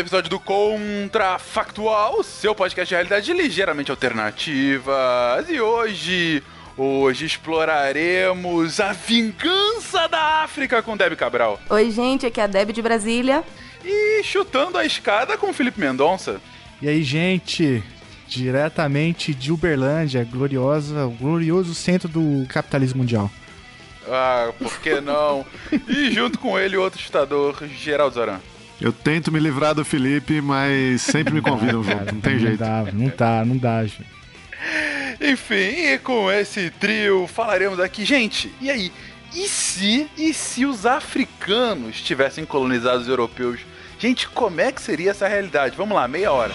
episódio do Contrafactual, seu podcast de realidade ligeiramente alternativas. E hoje, hoje exploraremos a vingança da África com Debbie Cabral. Oi, gente, aqui é a Debbie de Brasília. E chutando a escada com Felipe Mendonça. E aí, gente, diretamente de Uberlândia, gloriosa, o glorioso centro do capitalismo mundial. Ah, por que não? e junto com ele, o outro chutador, Geraldo Zoran. Eu tento me livrar do Felipe, mas sempre me convidam junto, não tem não jeito. Dá, não dá, não dá, gente. Enfim, e com esse trio falaremos aqui, gente, e aí? E se, e se os africanos tivessem colonizado os europeus? Gente, como é que seria essa realidade? Vamos lá, meia hora.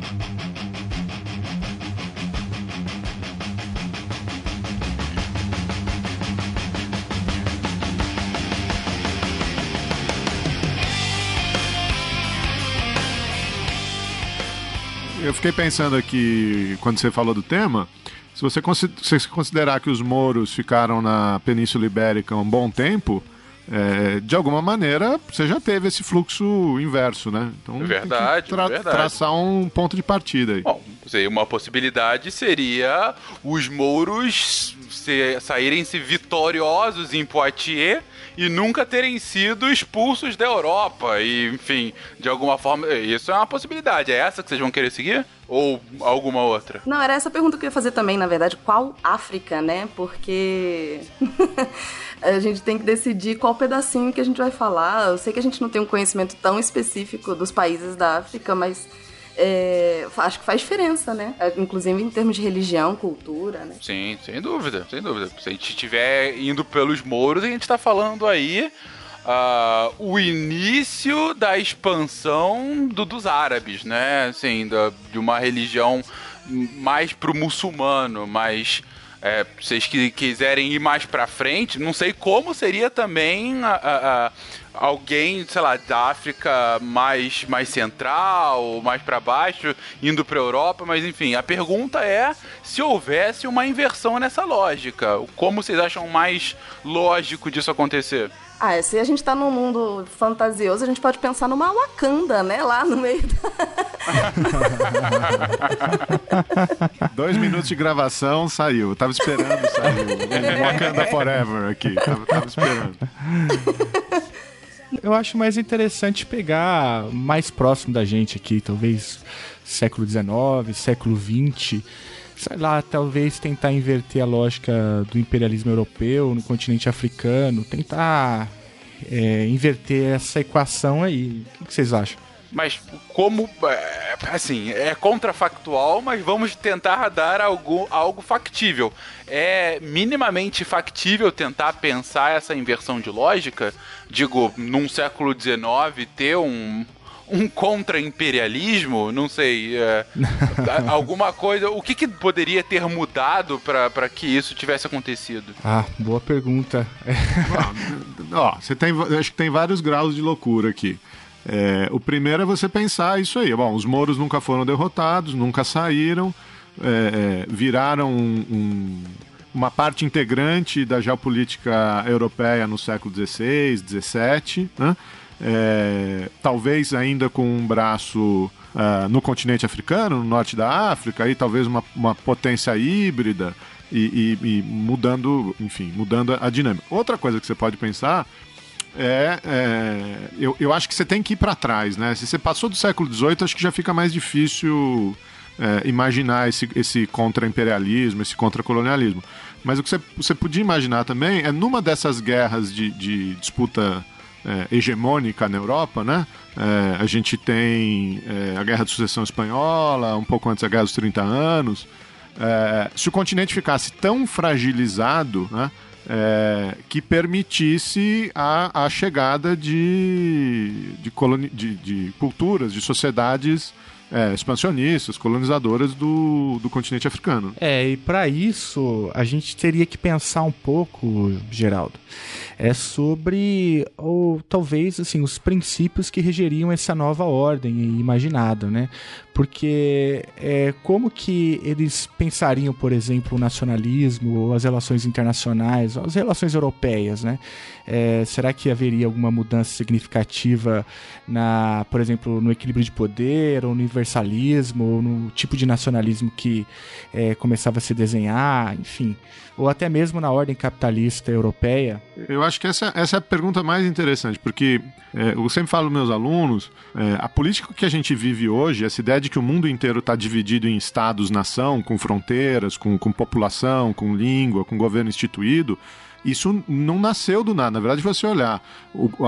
Eu fiquei pensando aqui, quando você falou do tema, se você considerar que os mouros ficaram na Península Ibérica um bom tempo, é, de alguma maneira você já teve esse fluxo inverso, né? Então tem que Verdade, verdade. traçar um ponto de partida aí. Bom, uma possibilidade seria os mouros se- saírem-se vitoriosos em Poitiers e nunca terem sido expulsos da Europa. E, enfim, de alguma forma, isso é uma possibilidade. É essa que vocês vão querer seguir? Ou alguma outra? Não, era essa pergunta que eu ia fazer também, na verdade. Qual África, né? Porque a gente tem que decidir qual pedacinho que a gente vai falar. Eu sei que a gente não tem um conhecimento tão específico dos países da África, mas é, acho que faz diferença, né? É, Inclusive em termos de religião, cultura, né? Sim, sem dúvida, sem dúvida. Se a gente estiver indo pelos mouros, a gente está falando aí ah, o início da expansão do- dos árabes, né? Assim, da- de uma religião mais pro muçulmano, mas é, vocês qui- quiserem ir mais pra frente, não sei como seria também a- a- a- alguém, sei lá, da África mais, mais central, mais pra baixo, indo pra Europa, mas enfim, a pergunta é se houvesse uma inversão nessa lógica. Como vocês acham mais lógico disso acontecer? Ah, se a gente tá num mundo fantasioso, a gente pode pensar numa Wakanda, né? Lá no meio Dois minutos de gravação, saiu. Eu tava esperando sair. o Wakanda Forever aqui. Tava, tava esperando. Eu acho mais interessante pegar mais próximo da gente aqui, talvez século XIX, século XX. Sei lá, talvez tentar inverter a lógica do imperialismo europeu no continente africano, tentar é, inverter essa equação aí. O que vocês acham? Mas como, é, assim, é contrafactual, mas vamos tentar dar algo, algo factível. É minimamente factível tentar pensar essa inversão de lógica? Digo, num século XIX ter um, um contra-imperialismo? Não sei. é, alguma coisa. O que, que poderia ter mudado para que isso tivesse acontecido? Ah, boa pergunta. Ó, você tem, acho que tem vários graus de loucura aqui. É, o primeiro é você pensar isso aí. Bom, os mouros nunca foram derrotados, nunca saíram, é, é, viraram um- um- uma parte integrante da geopolítica europeia no século XVI, XVII, né? É, talvez ainda com um braço ah, no continente africano, no norte da África, aí talvez uma, uma potência híbrida e, e- e mudando, enfim, mudando a dinâmica. Outra coisa que você pode pensar é, é, eu, eu acho que você tem que ir para trás, né? Se você passou do século XVIII, acho que já fica mais difícil é, imaginar esse, esse contra-imperialismo, esse contra-colonialismo. Mas o que você, você podia imaginar também é numa dessas guerras de, de disputa é, hegemônica na Europa, né? É, a gente tem é, a Guerra de Sucessão Espanhola, um pouco antes da Guerra dos 30 Anos. É, se o continente ficasse tão fragilizado, né? É, que permitisse a, a chegada de, de, coloni de, de culturas, de sociedades é, expansionistas, colonizadoras do, do continente africano. É, e para isso a gente teria que pensar um pouco, Geraldo, é sobre ou talvez assim os princípios que regeriam essa nova ordem imaginada, né? Porque é, como que eles pensariam, por exemplo, o nacionalismo ou as relações internacionais, as relações europeias, né? É, será que haveria alguma mudança significativa na, por exemplo, no equilíbrio de poder, ou no universalismo, ou no tipo de nacionalismo que é, começava a se desenhar, enfim, ou até mesmo na ordem capitalista europeia? Eu acho que essa, essa é a pergunta mais interessante, porque é, eu sempre falo meus alunos, é, a política que a gente vive hoje, essa ideia de que o mundo inteiro está dividido em estados-nação, com fronteiras, com, com população, com língua, com governo instituído, isso não nasceu do nada. Na verdade, você olhar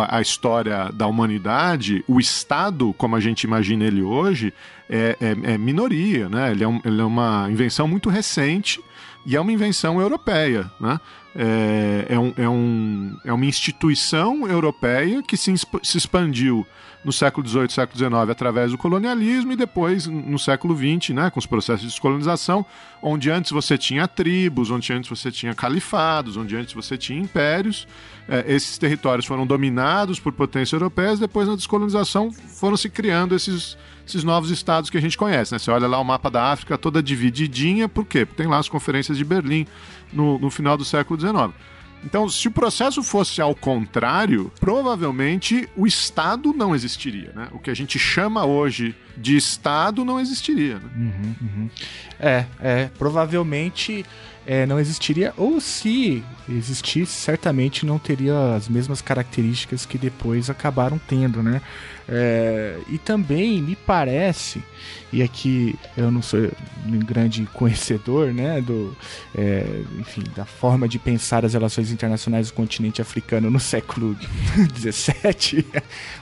a, história da humanidade, o Estado, como a gente imagina ele hoje, é, é, é minoria, né? Ele é, um, ele é, uma invenção muito recente e é uma invenção europeia, né? É, é, um, é, um, é uma instituição europeia que se, se expandiu no século XVIII, século XIX, através do colonialismo, e depois no século XX, né, com os processos de descolonização, onde antes você tinha tribos, onde antes você tinha califados, onde antes você tinha impérios. É, esses territórios foram dominados por potências europeias, depois na descolonização foram se criando esses, esses novos estados que a gente conhece. Né? Você olha lá o mapa da África toda divididinha, por quê? Porque tem lá as conferências de Berlim no, no final do século XIX. Então, se o processo fosse ao contrário, provavelmente o Estado não existiria, né? O que a gente chama hoje de Estado não existiria. Né? Uhum, uhum. É, é, provavelmente é, não existiria, ou se existisse, certamente não teria as mesmas características que depois acabaram tendo, né? É, e também me parece, e aqui eu não sou um grande conhecedor, né, do, é, enfim, da forma de pensar as relações internacionais do continente africano no século XVII,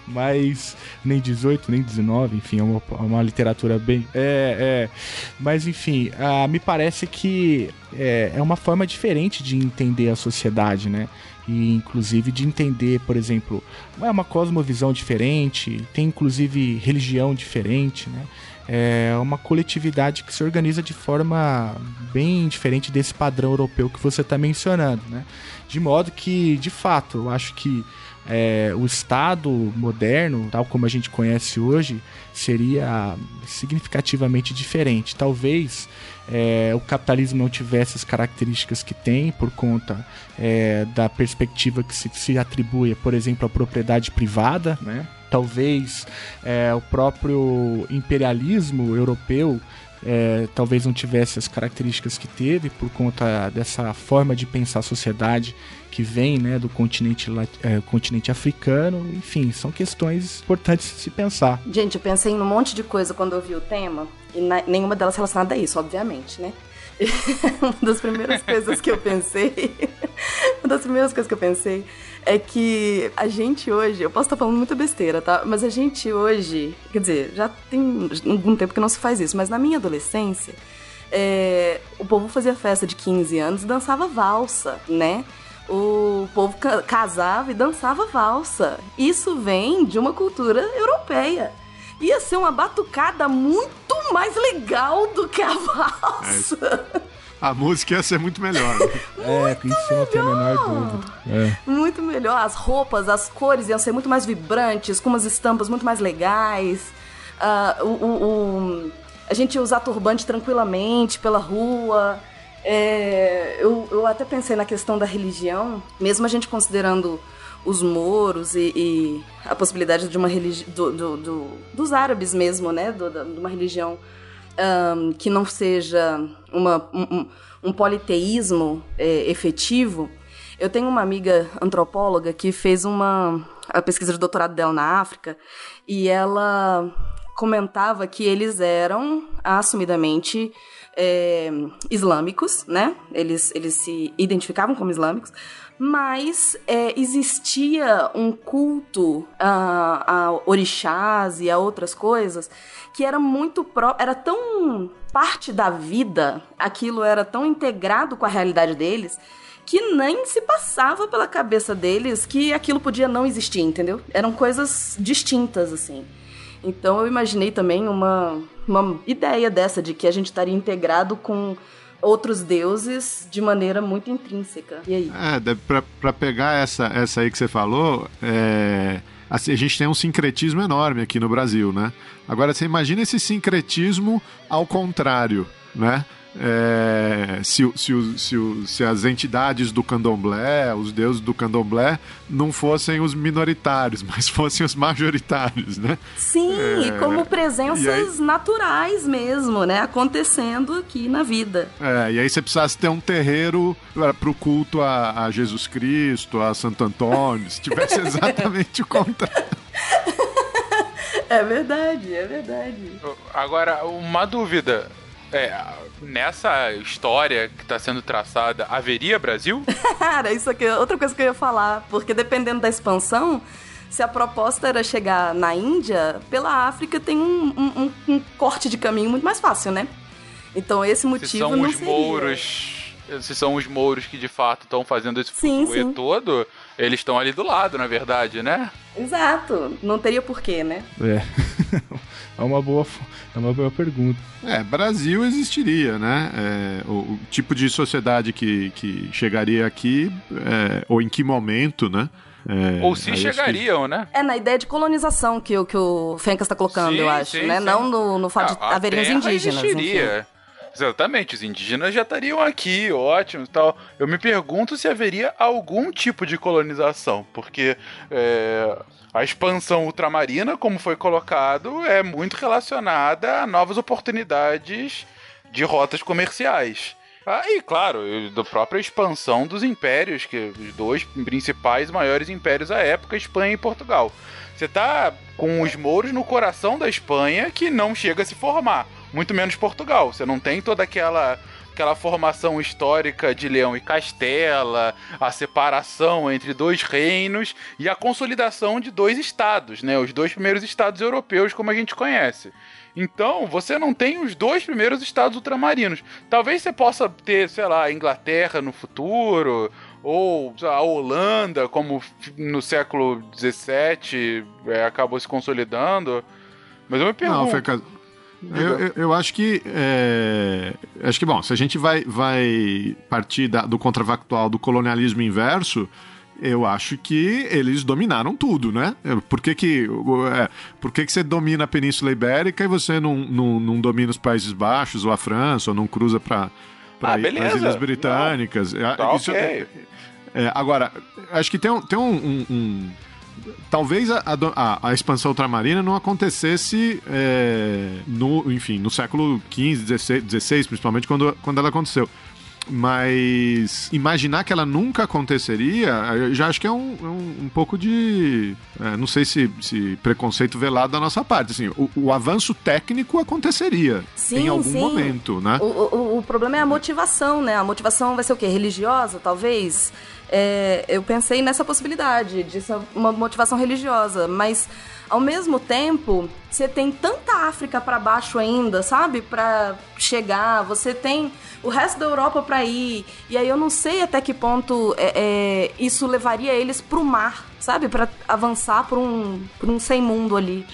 mas nem 18 nem 19, enfim, é uma, é uma literatura bem, é, é, mas enfim, uh, me parece que é, é uma forma diferente de entender a sociedade, né? e inclusive de entender, por exemplo, é uma cosmovisão diferente, tem inclusive religião diferente, né? É uma coletividade que se organiza de forma bem diferente desse padrão europeu que você está mencionando, né? De modo que, de fato, eu acho que é, o Estado moderno, tal como a gente conhece hoje, seria significativamente diferente. Talvez é, o capitalismo não tivesse as características que tem por conta é, da perspectiva que se, se, atribui, por exemplo, à propriedade privada, né? Talvez é, o próprio imperialismo europeu é, talvez não tivesse as características que teve por conta dessa forma de pensar a sociedade que vem né, do continente, é, continente africano. Enfim, são questões importantes de se pensar. Gente, eu pensei em um monte de coisa quando eu vi o tema, e na, nenhuma delas relacionada a isso, obviamente, né? uma das primeiras coisas que eu pensei, uma das primeiras coisas que eu pensei é que a gente hoje, eu posso estar falando muita besteira, tá? Mas a gente hoje, quer dizer, já tem algum tempo que não se faz isso, mas na minha adolescência, é, o povo fazia festa de 15 anos e dançava valsa, né? O povo casava e dançava valsa. Isso vem de uma cultura europeia. Ia ser uma batucada muito mais legal do que a valsa. É a música ia ser muito melhor. Né? é, isso não tem a menor dúvida. É. Muito melhor. As roupas, as cores iam ser muito mais vibrantes, com umas estampas muito mais legais. Uh, o, o, o, a gente ia usar turbante tranquilamente pela rua. É, eu, eu até pensei na questão da religião, mesmo a gente considerando os moros e, e a possibilidade de uma religião do, do, do, dos árabes mesmo, né, do, de uma religião um, que não seja uma, um, um politeísmo é, efetivo. Eu tenho uma amiga antropóloga que fez uma a pesquisa de doutorado dela na África e ela comentava que eles eram assumidamente é, islâmicos, né? Eles, eles se identificavam como islâmicos, mas é, existia um culto a, a orixás e a outras coisas que era muito pró era tão parte da vida, aquilo era tão integrado com a realidade deles que nem se passava pela cabeça deles que aquilo podia não existir, entendeu? Eram coisas distintas assim. Então eu imaginei também uma, uma ideia dessa de que a gente estaria integrado com outros deuses de maneira muito intrínseca. E aí? É, pra, pra pegar essa, essa aí que você falou, é, assim, a gente tem um sincretismo enorme aqui no Brasil, né? Agora, você imagina esse sincretismo ao contrário, né? É, se, se, se, se, as entidades do candomblé, os deuses do candomblé, não fossem os minoritários, mas fossem os majoritários, né? Sim, é, e como presenças aí, naturais mesmo, né? Acontecendo aqui na vida. É, e aí você precisasse ter um terreiro para o culto a, a Jesus Cristo, a Santo Antônio, se tivesse exatamente o contrário. É verdade, é verdade. Agora, uma dúvida. É, nessa história que está sendo traçada, haveria Brasil? Cara, isso aqui é outra coisa que eu ia falar, porque dependendo da expansão, se a proposta era chegar na Índia, pela África tem um, um, um corte de caminho muito mais fácil, né? Então esse motivo se são não os seria. mouros, se são os mouros que de fato estão fazendo esse sim, todo, eles estão ali do lado, na verdade, né? Exato. Não teria porquê, né? É. é uma boa é uma boa pergunta. É, Brasil existiria, né? É, o, o, tipo de sociedade que, que chegaria aqui, é, ou em que momento, né? É, ou se chegariam, que... né? É na ideia de colonização que, o, que o Fencas está colocando, sim, eu acho, sim, né? Sim. Não no, no fato de haverem os indígenas. Existiria. Exatamente, os indígenas já estariam aqui, ótimo tal. Eu me pergunto se haveria algum tipo de colonização, porque é, a expansão ultramarina, como foi colocado, é muito relacionada a novas oportunidades de rotas comerciais. Ah, e claro, da própria expansão dos impérios, que os dois principais maiores impérios da época, Espanha e Portugal. Você tá com os mouros no coração da Espanha que não chega a se formar, muito menos Portugal. Você não tem toda aquela aquela formação histórica de Leão e Castela, a separação entre dois reinos e a consolidação de dois estados, né? Os dois primeiros estados europeus, como a gente conhece. Então, você não tem os dois primeiros estados ultramarinos. Talvez você possa ter, sei lá, a Inglaterra no futuro, ou a Holanda, como no século XVII é, acabou se consolidando. Mas eu me pergunto. Não, foi eu, eu, eu, acho que. É, acho que, bom, se a gente vai, vai partir da, do contrafactual do colonialismo inverso, eu acho que eles dominaram tudo, né? Por que que, é, por que, que você domina a Península Ibérica e você não, não, não domina os Países Baixos ou a França ou não cruza para ah, as Ilhas Britânicas? Não, tá Isso, okay. é, é, agora, acho que tem um, tem um, um talvez a, a, a, expansão ultramarina não acontecesse é, no, enfim, no século XV, XVI, principalmente quando, quando ela aconteceu. Mas imaginar que ela nunca aconteceria, eu já acho que é um, é um, um pouco de. É, não sei se, se, preconceito velado da nossa parte. Assim, o, o avanço técnico aconteceria sim, em algum sim. momento, né? O, o, o problema é a motivação, né? A motivação vai ser o quê? Religiosa, talvez? é, eu pensei nessa possibilidade de uma motivação religiosa, mas ao mesmo tempo você tem tanta África para baixo ainda, sabe, para chegar. Você tem o resto da Europa para ir e aí eu não sei até que ponto é, é, isso levaria eles pro mar, sabe, para avançar por um por um sem mundo ali.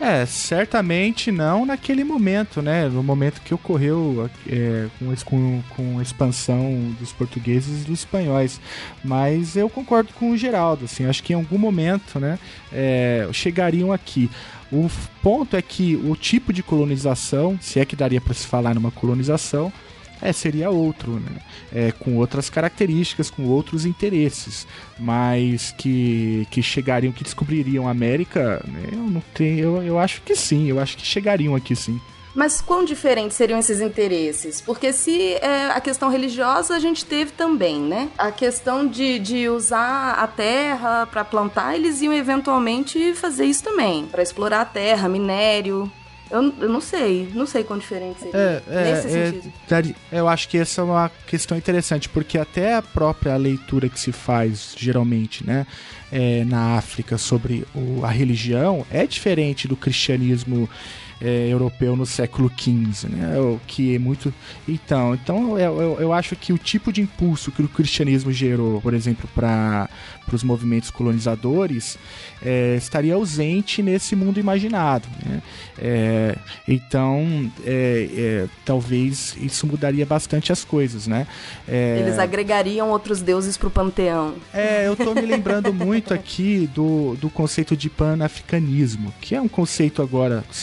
É, certamente não naquele momento, né? No momento que ocorreu é, com, com, a expansão dos portugueses e dos espanhóis. Mas eu concordo com o Geraldo, assim, acho que em algum momento, né, é, chegariam aqui. O ponto é que o tipo de colonização, se é que daria para se falar numa colonização, é, seria outro, né? É, com outras características, com outros interesses, mas que, que chegariam, que descobririam a América, né? eu não tenho, eu, eu acho que sim, eu acho que chegariam aqui sim. Mas quão diferentes seriam esses interesses? Porque se é, a questão religiosa a gente teve também, né? A questão de, de usar a terra para plantar, eles iam eventualmente fazer isso também, para explorar a terra, minério. Eu, eu não sei, não sei quão diferente seria. É, é, nesse é, sentido. daria- eu acho que essa é uma questão interessante, porque até a própria leitura que se faz, geralmente, né, é, na África sobre o- a religião é diferente do cristianismo é, europeu no século XV, né, o que é muito... Então, então eu, eu, eu acho que o tipo de impulso que o cristianismo gerou, por exemplo, para os movimentos colonizadores, é, estaria ausente nesse mundo imaginado, né? É, então, é, é, talvez isso mudaria bastante as coisas, né? É, Eles agregariam outros deuses pro panteão. é, eu tô me lembrando muito aqui do, do conceito de pan-africanismo, que é um conceito agora do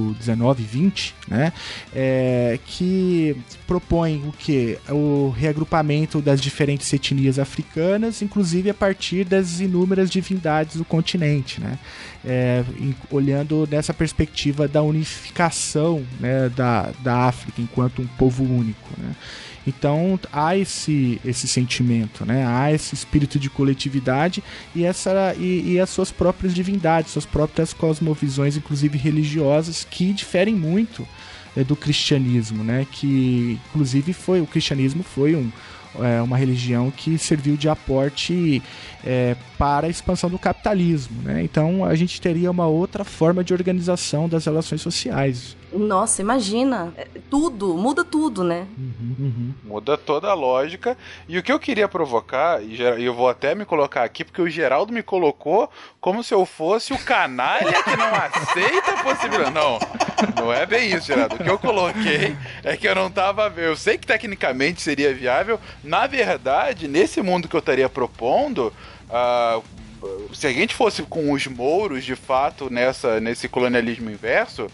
século XIX, XX, né? É, que propõe o que? O reagrupamento das diferentes etnias africanas, inclusive a partir das inúmeras divindades do continente, né? É, em- olhando nessa perspectiva da unificação né, da, da África enquanto um povo único, né? Então há esse, esse sentimento, né? há esse espírito de coletividade e, essa, e, e as suas próprias divindades, suas próprias cosmovisões, inclusive religiosas, que diferem muito eh, do cristianismo, né? que inclusive foi o cristianismo foi um, é, uma religião que serviu de aporte é, para a expansão do capitalismo. Né? Então a gente teria uma outra forma de organização das relações sociais. Nossa, imagina. É, Tudo, muda tudo, né? Muda toda a lógica. E o que eu queria provocar, e e eu vou até me colocar aqui, porque o Geraldo me colocou como se eu fosse o canalha que não aceita a possibilidade. Não, não é bem isso, Geraldo. O que eu coloquei é que eu não tava. Eu sei que tecnicamente seria viável. Na verdade, nesse mundo que eu estaria propondo. Ah, se a gente fosse com os mouros de fato nessa, nesse colonialismo inverso,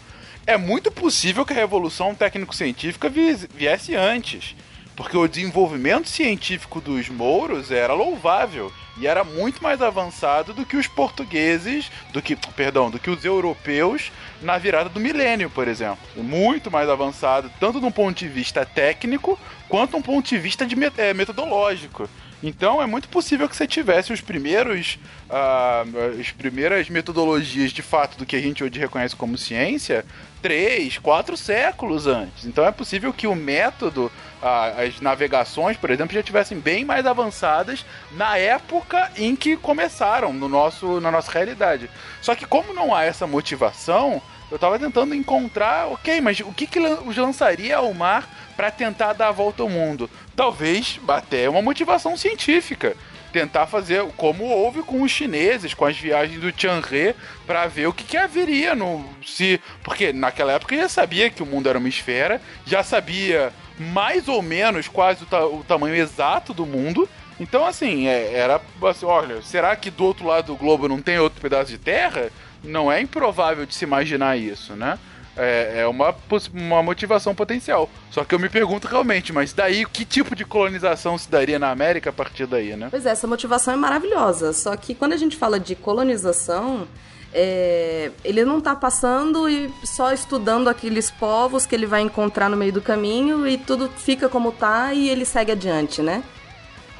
é muito possível que a revolução técnico-científica vi- viesse antes. Porque o desenvolvimento científico dos mouros era louvável e era muito mais avançado do que os portugueses, do que, perdão, do que os europeus na virada do milênio, por exemplo. Muito mais avançado, tanto de um ponto de vista técnico, quanto de um ponto de vista de eh, metodológico. Então é muito possível que você tivesse os primeiros, ah, as primeiras metodologias de fato do que a gente hoje reconhece como ciência três, quatro séculos antes. Então é possível que o método, ah, as navegações, por exemplo, já tivessem bem mais avançadas na época em que começaram no nosso, na nossa realidade. Só que como não há essa motivação, eu tava tentando encontrar, ok, mas o que, que os lançaria ao mar para tentar dar a volta ao mundo? Talvez até uma motivação científica. Tentar fazer como houve com os chineses, com as viagens do Tianhe, para ver o que, que haveria no. se Porque naquela época já sabia que o mundo era uma esfera, já sabia mais ou menos quase o, ta- o tamanho exato do mundo. Então, assim, é- era assim, olha, será que do outro lado do globo não tem outro pedaço de terra? Não é improvável de se imaginar isso, né? É, é uma, uma motivação potencial. Só que eu me pergunto realmente, mas daí que tipo de colonização se daria na América a partir daí, né? Pois é, essa motivação é maravilhosa. Só que quando a gente fala de colonização, é, ele não tá passando e só estudando aqueles povos que ele vai encontrar no meio do caminho e tudo fica como tá e ele segue adiante, né?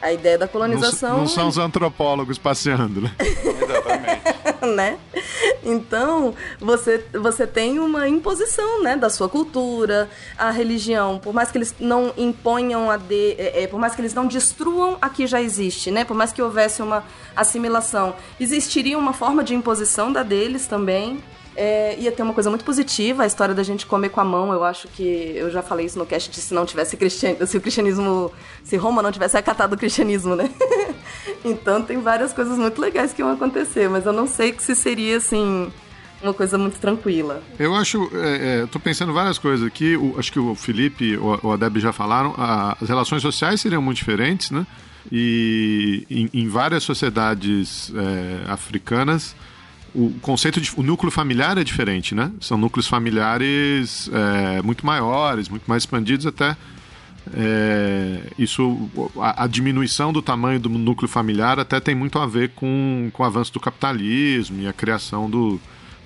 A ideia da Não, colonização. não são os antropólogos passeando, né? né? Então, você, você tem uma imposição, né, da sua cultura, a religião, por mais que eles não imponham a de, é, é, por mais que eles não destruam a que já existe, né? Por mais que houvesse uma assimilação, existiria uma forma de imposição da deles também. É, ia ter uma coisa muito positiva, a história da gente comer com a mão. Eu acho que eu já falei isso no cast de se não tivesse cristianismo, se o cristianismo, se Roma não tivesse acatado o cristianismo, né? então tem várias coisas muito legais que iam acontecer, mas eu não sei se seria assim uma coisa muito tranquila. Eu acho, é, é, tô pensando várias coisas aqui. O- acho que o Felipe ou ou a Deb já falaram. a- as relações sociais seriam muito diferentes, né? E em, em várias sociedades é, africanas, o conceito de o núcleo familiar é diferente, né? São núcleos familiares é, muito maiores, muito mais expandidos até. É, isso, a, a diminuição do tamanho do núcleo familiar até tem muito a ver com, com o avanço do capitalismo e a criação do,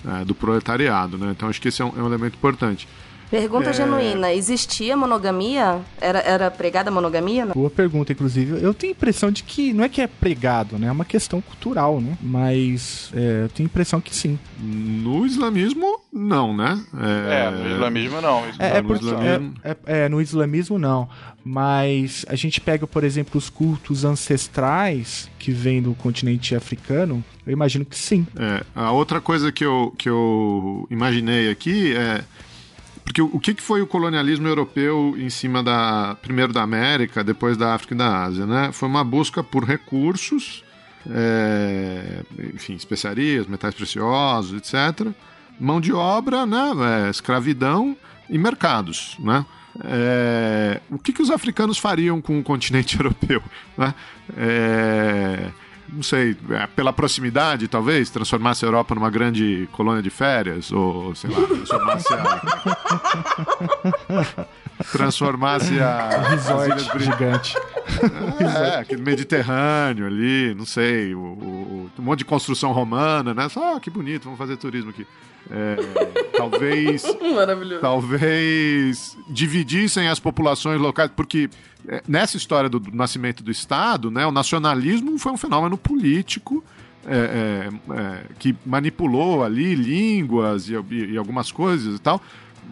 é, do proletariado, né? Então acho que esse é um, é um elemento importante. Pergunta É. genuína: existia monogamia? Era, era pregada a monogamia? Boa pergunta, inclusive. Eu tenho a impressão de que não é que é pregado, né? É uma questão cultural, né? Mas é, eu tenho a impressão que sim. No islamismo, não, né? É, no islamismo não. É, é no porque islamismo. é, é- é, no islamismo não, mas a gente pega, por exemplo, os cultos ancestrais que vêm do continente africano, eu imagino que sim. É, a outra coisa que eu, que eu imaginei aqui é. Porque o que, que foi o colonialismo europeu em cima da. primeiro da América, depois da África e da Ásia, né? Foi uma busca por recursos, é, enfim, especiarias, metais preciosos, etc. Mão de obra, né? é, escravidão e mercados, né? É, o que, que os africanos fariam com o continente europeu? Né? É, não sei, é, pela proximidade, talvez, transformasse a Europa numa grande colônia de férias, ou sei lá, transformasse a. transformasse a. Resort gigante. é, aquele Mediterrâneo ali, não sei, o, o- um monte de construção romana, né? Só, ah, que bonito, vamos fazer turismo aqui. É, talvez talvez dividissem as populações locais, porque é, nessa história do, do nascimento do Estado, né, o nacionalismo foi um fenômeno político é, é, é, que manipulou ali línguas e, e- e algumas coisas e tal.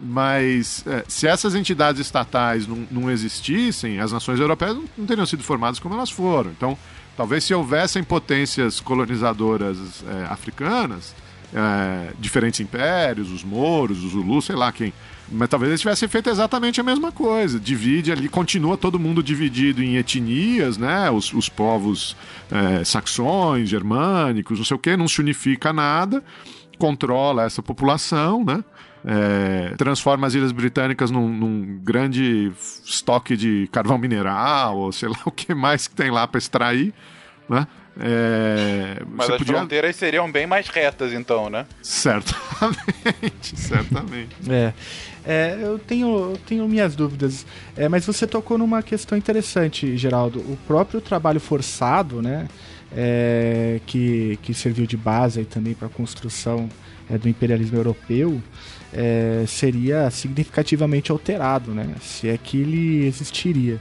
Mas é, se essas entidades estatais não, não existissem, as nações europeias não, não teriam sido formadas como elas foram. Então, talvez se houvessem potências colonizadoras é, africanas, é, diferentes impérios, os mouros, os zulus, sei lá quem. Mas talvez eles tivessem feito exatamente a mesma coisa. Divide ali, continua todo mundo dividido em etnias, né? Os, os povos é, saxões, germânicos, não sei o quê, não se unifica nada, controla essa população, né? É, transforma as Ilhas Britânicas num, num grande estoque de carvão mineral, ou sei lá o que mais que tem lá para extrair, né? É, Mas você as podia- fronteiras seriam bem mais retas, então, né? Certamente, certamente. É, é, eu, tenho, eu tenho minhas dúvidas. É, mas você tocou numa questão interessante, Geraldo. O próprio trabalho forçado, né? é, que, que serviu de base aí também para a construção é, do imperialismo europeu, é, seria significativamente alterado, né? Se é que ele existiria.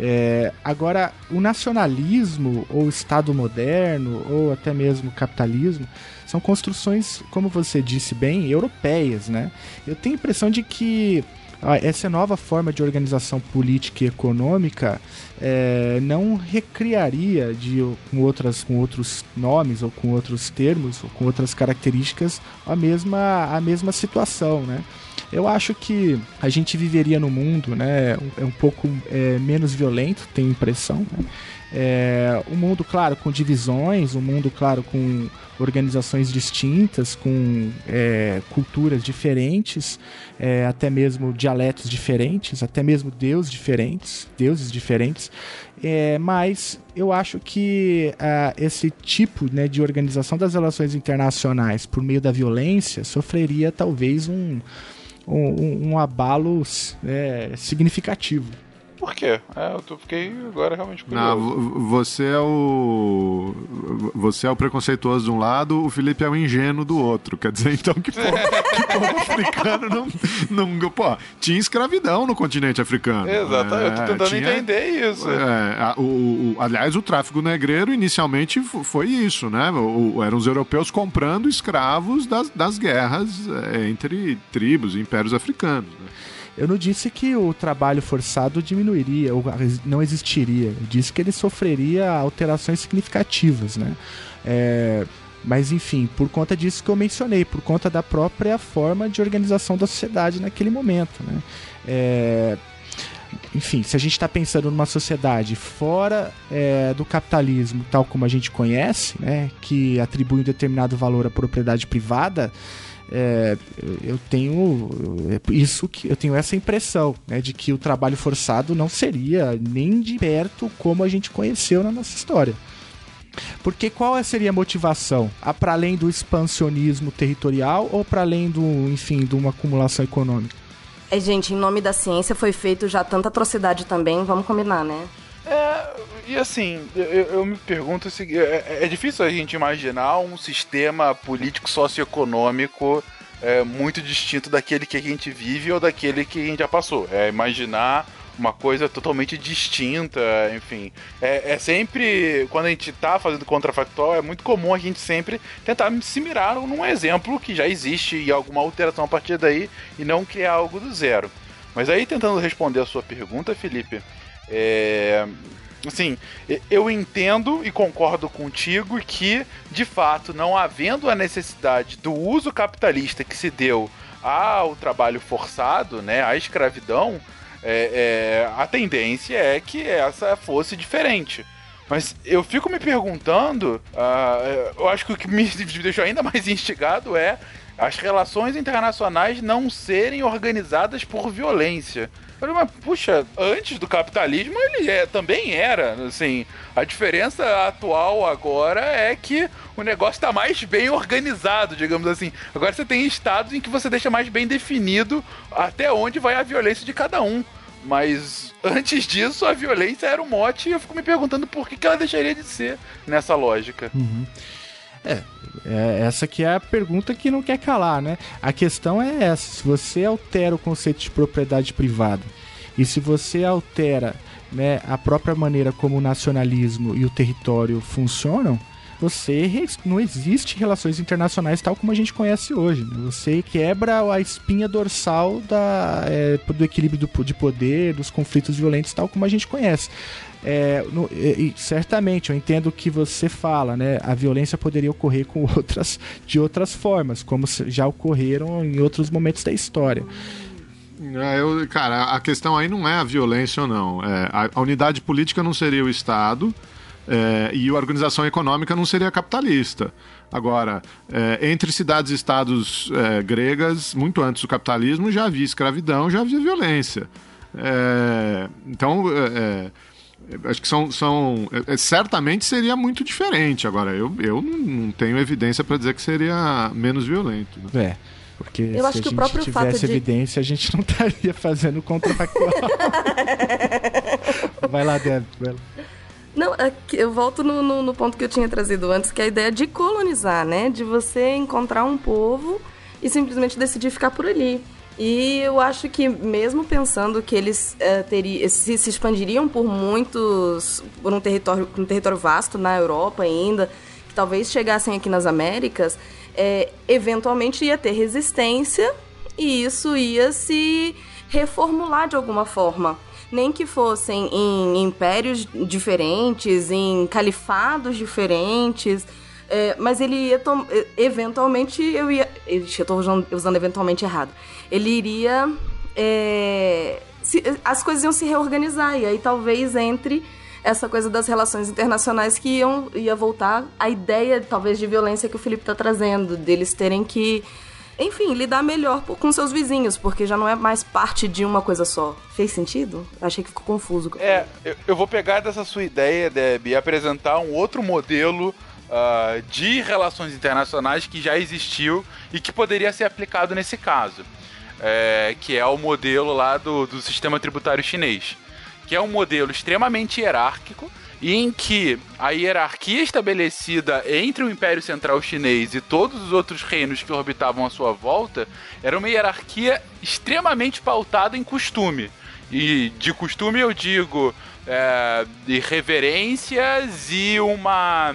É, agora, o nacionalismo, ou Estado moderno, ou até mesmo capitalismo, são construções, como você disse bem, europeias, né? Eu tenho a impressão de que essa nova forma de organização política e econômica é, não recriaria de, com, outras, com outros nomes ou com outros termos ou com outras características a mesma, a mesma situação, né? Eu acho que a gente viveria no mundo, né, um, é um pouco é, menos violento, tenho impressão. Né? É, um mundo, claro, com divisões, um mundo, claro, com organizações distintas, com é, culturas diferentes, é, até mesmo dialetos diferentes, até mesmo deuses diferentes, deuses diferentes. É, mas eu acho que ah, esse tipo né, de organização das relações internacionais por meio da violência sofreria talvez um, um, um abalo é, significativo. Por quê? É, eu tô, fiquei agora realmente Não, curioso. vo- você é o. Você é o preconceituoso de um lado, o Felipe é o ingênuo do outro. Quer dizer, então, que povo, que povo africano não, não. Pô, tinha escravidão no continente africano. Exatamente, eu tô É, tentando tinha- entender isso. É, a- o, o- aliás, o tráfico negreiro inicialmente fo- foi isso, né? O- o- eram os europeus comprando escravos das, das guerras é, entre tribos e impérios africanos. né? Eu não disse que o trabalho forçado diminuiria ou não existiria. Eu disse que ele sofreria alterações significativas, né? É, mas enfim, por conta disso que eu mencionei, por conta da própria forma de organização da sociedade naquele momento, né? É, enfim, se a gente está pensando numa sociedade fora é, do capitalismo, tal como a gente conhece, né, que atribui um determinado valor à propriedade privada, é, eu tenho é isso que eu tenho essa impressão né, de que o trabalho forçado não seria nem de perto como a gente conheceu na nossa história. Porque qual seria a motivação? A para além do expansionismo territorial ou para além do, enfim, de uma acumulação econômica? É, gente, em nome da ciência foi feito já tanta atrocidade também, vamos combinar, né? É, e assim, eu, eu me pergunto se é, é difícil a gente imaginar um sistema político socioeconômico é, muito distinto daquele que a gente vive ou daquele que a gente já passou. É imaginar uma coisa totalmente distinta, enfim. É, é, sempre, quando a gente tá fazendo contrafactual, é muito comum a gente sempre tentar se mirar num exemplo que já existe e alguma alteração a partir daí e não criar algo do zero. Mas aí, tentando responder a sua pergunta, Felipe, é, assim, eu entendo e concordo contigo que, de fato, não havendo a necessidade do uso capitalista que se deu ao trabalho forçado, né, à escravidão, é, é, a tendência é que essa fosse diferente. Mas eu fico me perguntando, uh, eu acho que o que me deixou ainda mais instigado é as relações internacionais não serem organizadas por violência. Falei, mas puxa, antes do capitalismo ele é, também era, assim. A diferença atual agora é que o negócio está mais bem organizado, digamos assim. Agora você tem estados em que você deixa mais bem definido até onde vai a violência de cada um. Mas antes disso, a violência era o mote e eu fico me perguntando por que, que ela deixaria de ser nessa lógica. Uhum. É, é, essa que é a pergunta que não quer calar, né? A questão é essa: se você altera o conceito de propriedade privada e se você altera né, a própria maneira como o nacionalismo e o território funcionam, você não existe relações internacionais tal como a gente conhece hoje. Né? Você quebra a espinha dorsal da, é, do equilíbrio do, de poder, dos conflitos violentos tal como a gente conhece. É, no, e, certamente eu entendo o que você fala, né? A violência poderia ocorrer com outras, de outras formas, como já ocorreram em outros momentos da história. É, eu, cara, a questão aí não é a violência ou não. É, a, a, unidade política não seria o Estado é, e a organização econômica não seria capitalista. Agora, é, entre cidades e estados é, gregas, muito antes do capitalismo, já havia escravidão, já havia violência. É, então, é, acho que são. são é, certamente seria muito diferente. Agora, eu, eu não tenho evidência para dizer que seria menos violento. Né? É. Porque eu se acho a que gente o próprio tivesse de... evidência, a gente não estaria fazendo contrafactual. vai lá, Deb. Vai lá. Não, é eu volto no, no, no, ponto que eu tinha trazido antes, que é a ideia de colonizar, né? De você encontrar um povo e simplesmente decidir ficar por ali. E eu acho que mesmo pensando que eles uh, se, se, expandiriam por muitos. por um território, um território vasto na Europa ainda, que talvez chegassem aqui nas Américas, é, eventualmente ia ter resistência e isso ia se reformular de alguma forma. Nem que fossem em impérios diferentes, em califados diferentes é, mas ele ia. Eventualmente eu ia. Eu usando, usando eventualmente errado. Ele iria. É, se, as coisas iam se reorganizar. E aí talvez entre essa coisa das relações internacionais que iam, ia voltar a ideia, talvez, de violência que o Felipe está trazendo, deles terem que. Enfim, lidar melhor com seus vizinhos, porque já não é mais parte de uma coisa só. Fez sentido? Achei que ficou confuso. É, eu, eu vou pegar dessa sua ideia, Deb, e apresentar um outro modelo uh, de relações internacionais que já existiu e que poderia ser aplicado nesse caso. É, que é o modelo lá do, do sistema tributário chinês. Que é um modelo extremamente hierárquico, em que a hierarquia estabelecida entre o Império Central Chinês e todos os outros reinos que orbitavam à sua volta era uma hierarquia extremamente pautada em costume. E de costume eu digo é, de reverências e uma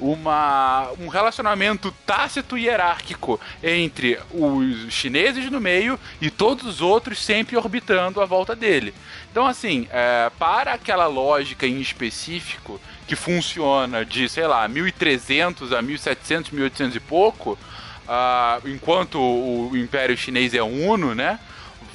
uma, um relacionamento tácito e hierárquico entre os chineses no meio e todos os outros sempre orbitando à volta dele. Então, assim, é, para aquela lógica em específico que funciona de, sei lá, 1300 a 1700, 1800 e pouco, uh, enquanto o, Império Chinês é uno, né?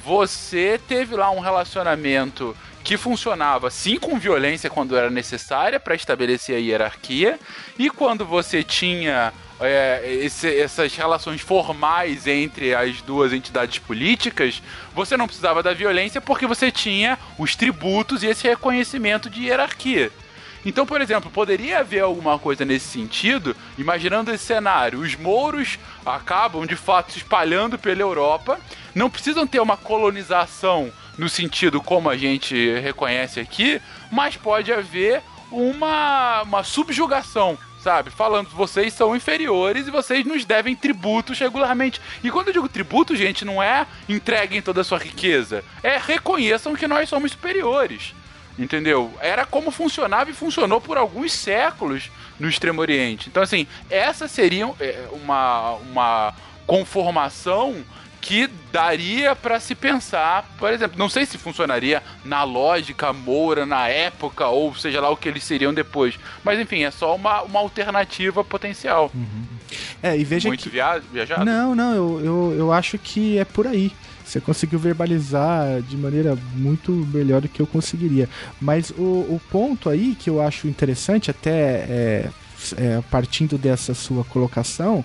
Você teve lá um relacionamento que funcionava sim com violência quando era necessária para estabelecer a hierarquia, e quando você tinha é, esse, essas relações formais entre as duas entidades políticas, você não precisava da violência porque você tinha os tributos e esse reconhecimento de hierarquia. Então, por exemplo, poderia haver alguma coisa nesse sentido, imaginando esse cenário: os mouros acabam de fato se espalhando pela Europa, não precisam ter uma colonização no sentido como a gente reconhece aqui, mas pode haver uma, uma subjugação. sabe? Falando, vocês são inferiores e vocês nos devem tributos regularmente. E quando eu digo tributo, gente, não é entreguem toda a sua riqueza, é reconheçam que nós somos superiores. Entendeu? Era como funcionava e funcionou por alguns séculos no Extremo Oriente. Então, assim, essa seria é, uma, uma conformação que daria para se pensar, por exemplo, não sei se funcionaria na lógica Moura na época, ou seja lá o que eles seriam depois, mas enfim, é só uma, uma alternativa potencial. Uhum. É, e veja Muito que... via... viajado? Não, não, eu, eu, eu acho que é por aí. Você conseguiu verbalizar de maneira muito melhor do que eu conseguiria. Mas o, o ponto aí que eu acho interessante, até é, é, partindo dessa sua colocação,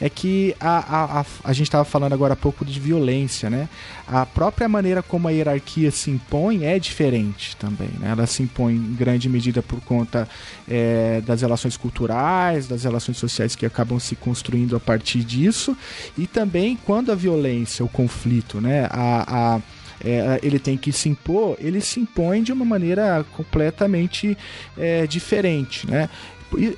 é que a, a, a, a gente estava falando agora há pouco de violência, né? A própria maneira como a hierarquia se impõe é diferente também, né? Ela se impõe em grande medida por conta é, das relações culturais, das relações sociais que acabam se construindo a partir disso, e também quando a violência, o conflito, né? a, a é, ele tem que se impor, ele se impõe de uma maneira completamente é, diferente, né?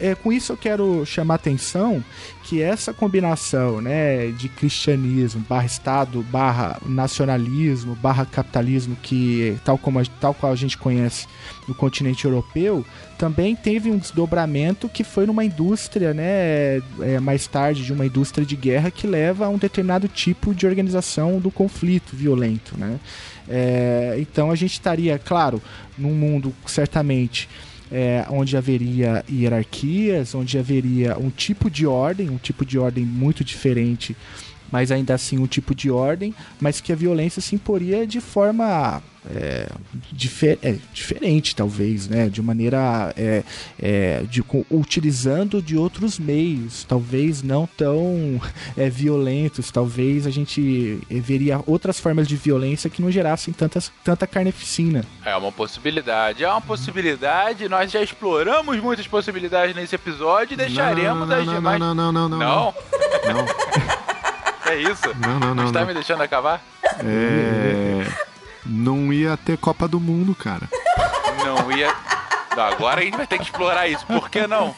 É, com isso eu quero chamar atenção que essa combinação né, de cristianismo, barra Estado, barra nacionalismo, barra capitalismo, que tal, como a, tal qual a gente conhece no continente europeu, também teve um desdobramento que foi numa indústria, né, é, mais tarde, de uma indústria de guerra que leva a um determinado tipo de organização do conflito violento. Né? É, então a gente estaria, claro, num mundo certamente é, onde haveria hierarquias, onde haveria um tipo de ordem, um tipo de ordem muito diferente, mas ainda assim um tipo de ordem, mas que a violência se imporia de forma é, difer é, diferente, talvez, né? De maneira é, é, de, com, utilizando de outros meios, talvez não tão é, violentos, talvez a gente veria outras formas de violência que não gerassem tantas, tanta carneficina. É uma possibilidade, é uma possibilidade. Nós já exploramos muitas possibilidades nesse episódio e deixaremos não, não, as não, demais. Não, não, não, não, não. Não? Não. É isso? Não, não, não. Está não. me deixando acabar? É. Não ia ter Copa do Mundo, cara. Não ia. Agora a gente vai ter que explorar isso. Por que não?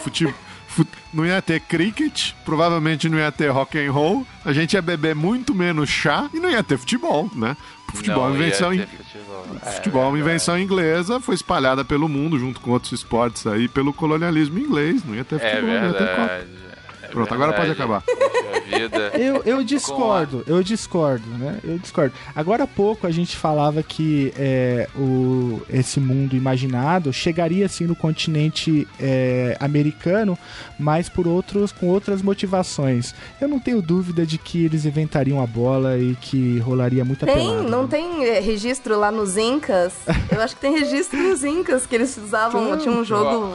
Futebol. Não ia ter cricket, provavelmente não ia ter rock and roll, a gente ia beber muito menos chá e não ia ter futebol, né? Futebol é Não uma invenção, in- futebol. É, futebol é uma verdade. invenção inglesa, foi espalhada pelo mundo junto com outros esportes aí pelo colonialismo inglês, não ia ter É futebol, não ia ter Copa. Pronto, agora pode acabar. Eu, eu discordo, eu discordo, né? Eu discordo. Agora há pouco a gente falava que é, o, esse mundo imaginado chegaria assim no continente é, americano, mas por outros, com outras motivações. Eu não tenho dúvida de que eles inventariam a bola e que rolaria muita Tem, pelada. não tem é, registro lá nos Incas? Eu acho que tem registro nos Incas que eles usavam, tinha um jogo.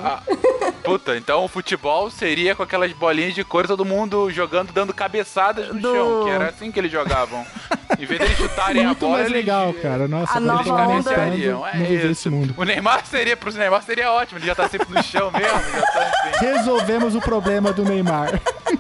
Puta, então o futebol seria com aquelas bolinhas de cor, todo mundo jogando, dando cabeçadas no Do- chão, que era assim que eles jogavam. Em vez deles chutarem a Muito bola, mais eles, legal, cara. Nossa, A pensando cabeceariam. É não viver isso. esse mundo. O Neymar seria, pros Neymar seria ótimo, ele já tá sempre no chão mesmo, já tá assim. Resolvemos o problema do Neymar.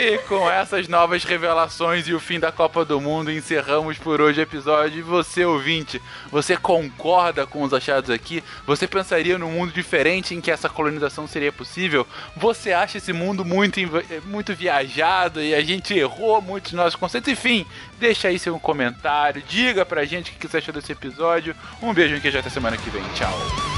E com essas novas revelações e o fim da Copa do Mundo, encerramos por hoje o episódio. E você, ouvinte, você concorda com os achados aqui? Você pensaria num mundo diferente em que essa colonização seria possível? Você acha esse mundo muito, inv- muito viajado e a gente errou muitos nossos conceitos? Enfim, deixa aí seu comentário, diga pra gente o que você achou desse episódio. Um beijo e até semana que vem. Tchau.